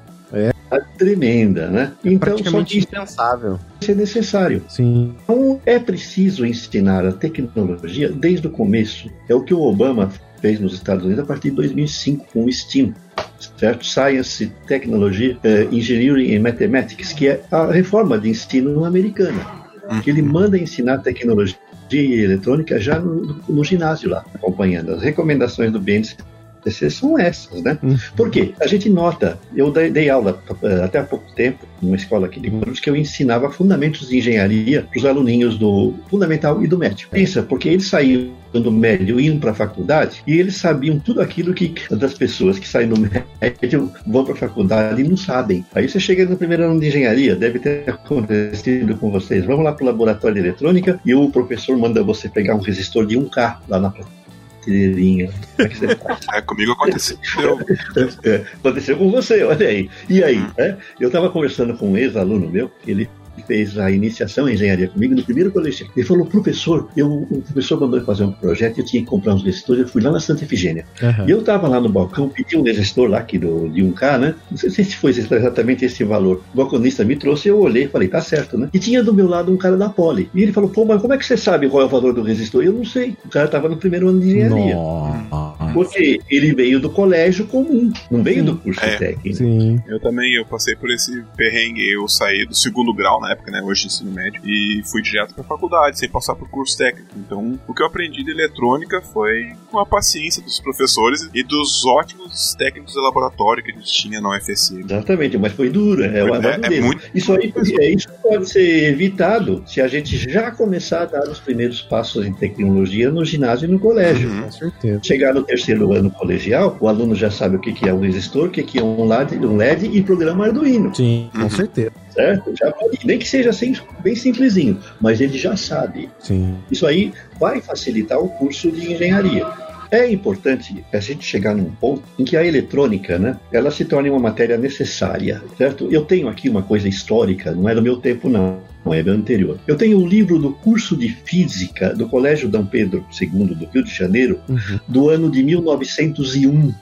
C: É. Tremenda, né?
A: É então, praticamente indispensável.
C: Isso é necessário.
A: Sim.
C: Então, é preciso ensinar a tecnologia desde o começo. É o que o Obama fez nos Estados Unidos a partir de 2005 com o STEAM, certo? Science, Technology, uh, Engineering and Mathematics, que é a reforma de ensino americana, que ele manda ensinar tecnologia e eletrônica já no, no ginásio lá, acompanhando as recomendações do BNCC são essas, né? Uhum. Por quê? A gente nota, eu dei, dei aula eh, até há pouco tempo, numa escola aqui de Guarulhos, que eu ensinava fundamentos de engenharia para os aluninhos do fundamental e do médio. Pensa, porque eles saíam do médio iam para a faculdade e eles sabiam tudo aquilo que das pessoas que saem do médio vão para a faculdade e não sabem. Aí você chega no primeiro ano de engenharia, deve ter acontecido com vocês. Vamos lá para o laboratório de eletrônica e o professor manda você pegar um resistor de 1K lá na cadeirinha.
B: É? É, comigo aconteceu.
C: É, aconteceu com você, olha aí. E aí? Hum. É? Eu estava conversando com um ex-aluno meu, ele fez a iniciação em engenharia comigo no primeiro colégio. Ele falou, professor, eu, o professor mandou eu fazer um projeto, eu tinha que comprar uns resistores, eu fui lá na Santa Efigênia. Uhum. E eu estava lá no balcão, pedi um resistor lá aqui do, de 1K, né? Não sei se foi exatamente esse valor. O balconista me trouxe, eu olhei e falei, tá certo, né? E tinha do meu lado um cara da Poli. E ele falou, pô, mas como é que você sabe qual é o valor do resistor? Eu não sei. O cara estava no primeiro ano de engenharia. Nossa. Porque ele veio do colégio comum, não veio Sim. do curso é. técnico.
A: Sim.
B: Eu também, eu passei por esse perrengue, eu saí do segundo grau na época, né? Hoje ensino médio. E fui direto pra faculdade, sem passar por curso técnico. Então, o que eu aprendi de eletrônica foi com a paciência dos professores e dos ótimos técnicos de laboratório que a gente tinha na UFSM.
C: Exatamente, mas foi duro. É, uma é, é muito, isso aí é, isso pode ser evitado se a gente já começar a dar os primeiros passos em tecnologia no ginásio e no colégio.
A: Uhum. Com certeza.
C: Chegar no terceiro ano colegial, o aluno já sabe o que é um resistor, o que é um LED, um LED e programa Arduino.
A: Sim, com uhum. certeza
C: certo? Já nem que seja assim, bem simplesinho, mas ele já sabe.
A: Sim.
C: Isso aí vai facilitar o curso de engenharia. É importante a gente chegar num ponto em que a eletrônica, né, ela se torne uma matéria necessária, certo? Eu tenho aqui uma coisa histórica, não é do meu tempo não, não é do anterior. Eu tenho o um livro do curso de física do Colégio Dom Pedro II do Rio de Janeiro, uhum. do ano de 1901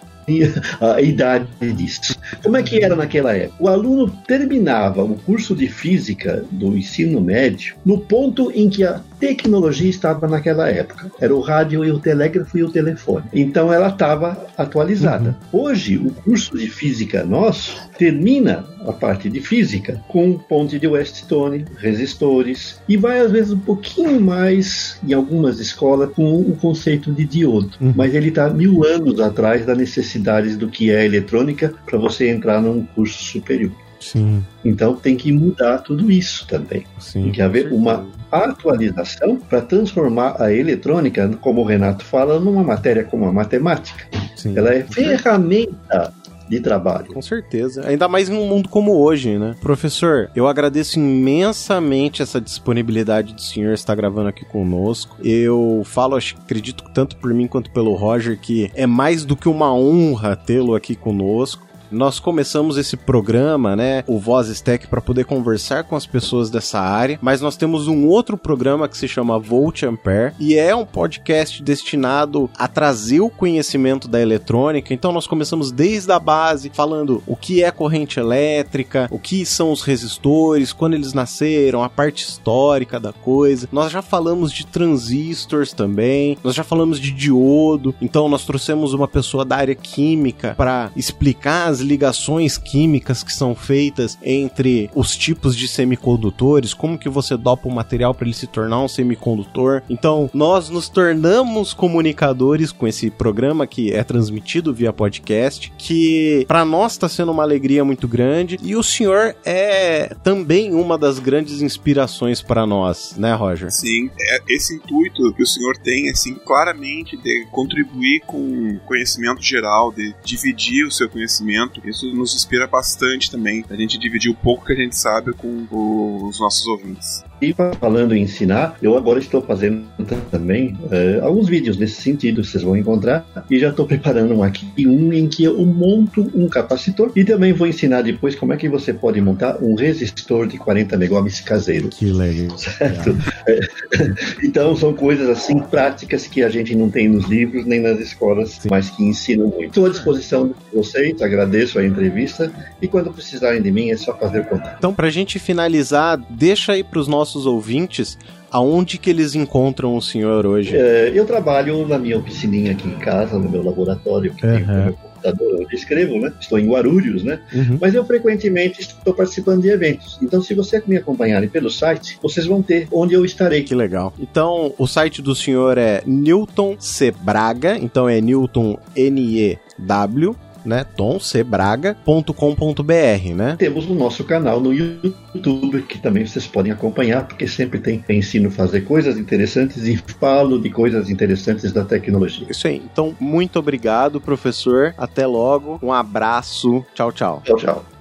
C: a idade disso. Como é que era naquela época? O aluno terminava o curso de física do ensino médio no ponto em que a tecnologia estava naquela época. Era o rádio e o telégrafo e o telefone. Então ela estava atualizada. Uhum. Hoje, o curso de física nosso termina a parte de física com ponte de Weststone, resistores e vai às vezes um pouquinho mais em algumas escolas com o conceito de diodo. Uhum. Mas ele está mil anos atrás das necessidades do que é eletrônica para você entrar num curso superior.
A: Sim.
C: Então tem que mudar tudo isso também. Sim, tem que haver uma atualização para transformar a eletrônica, como o Renato fala, numa matéria como a matemática. Sim. Ela é ferramenta de trabalho.
A: Com certeza. Ainda mais em um mundo como hoje, né? Professor, eu agradeço imensamente essa disponibilidade do senhor estar gravando aqui conosco. Eu falo, acho, acredito tanto por mim quanto pelo Roger que é mais do que uma honra tê-lo aqui conosco nós começamos esse programa, né, o Voz Tech, para poder conversar com as pessoas dessa área, mas nós temos um outro programa que se chama Volt Ampere e é um podcast destinado a trazer o conhecimento da eletrônica. Então nós começamos desde a base, falando o que é corrente elétrica, o que são os resistores, quando eles nasceram, a parte histórica da coisa. Nós já falamos de transistores também, nós já falamos de diodo. Então nós trouxemos uma pessoa da área química para explicar as ligações químicas que são feitas entre os tipos de semicondutores, como que você dopa o material para ele se tornar um semicondutor. Então, nós nos tornamos comunicadores com esse programa que é transmitido via podcast, que para nós está sendo uma alegria muito grande e o senhor é também uma das grandes inspirações para nós, né, Roger?
B: Sim, é esse intuito que o senhor tem, assim, claramente de contribuir com conhecimento geral, de dividir o seu conhecimento isso nos inspira bastante também. A gente dividir o pouco que a gente sabe com os nossos ouvintes.
C: E falando em ensinar, eu agora estou fazendo também é, alguns vídeos nesse sentido, vocês vão encontrar. E já estou preparando um aqui, um em que eu monto um capacitor e também vou ensinar depois como é que você pode montar um resistor de 40 megohms caseiro.
A: Que legal.
C: Certo? É. [laughs] Então são coisas assim práticas que a gente não tem nos livros nem nas escolas, Sim. mas que ensinam muito. Estou à disposição de vocês, agradeço a entrevista e quando precisarem de mim é só fazer contato.
A: Então, para a gente finalizar, deixa aí para os nossos nossos ouvintes aonde que eles encontram o senhor hoje?
C: É, eu trabalho na minha oficininha aqui em casa, no meu laboratório, que uhum. tem meu computador onde escrevo, né? Estou em Guarulhos, né? Uhum. Mas eu frequentemente estou participando de eventos. Então, se você me acompanharem pelo site, vocês vão ter onde eu estarei.
A: Que legal. Então, o site do senhor é Newton Sebraga, então é Newton N-E-W né? tomcebraga.com.br, né?
C: Temos o nosso canal no YouTube, que também vocês podem acompanhar, porque sempre tem ensino a fazer coisas interessantes e falo de coisas interessantes da tecnologia.
A: Isso aí. Então, muito obrigado, professor. Até logo. Um abraço. Tchau, tchau.
C: Tchau, tchau.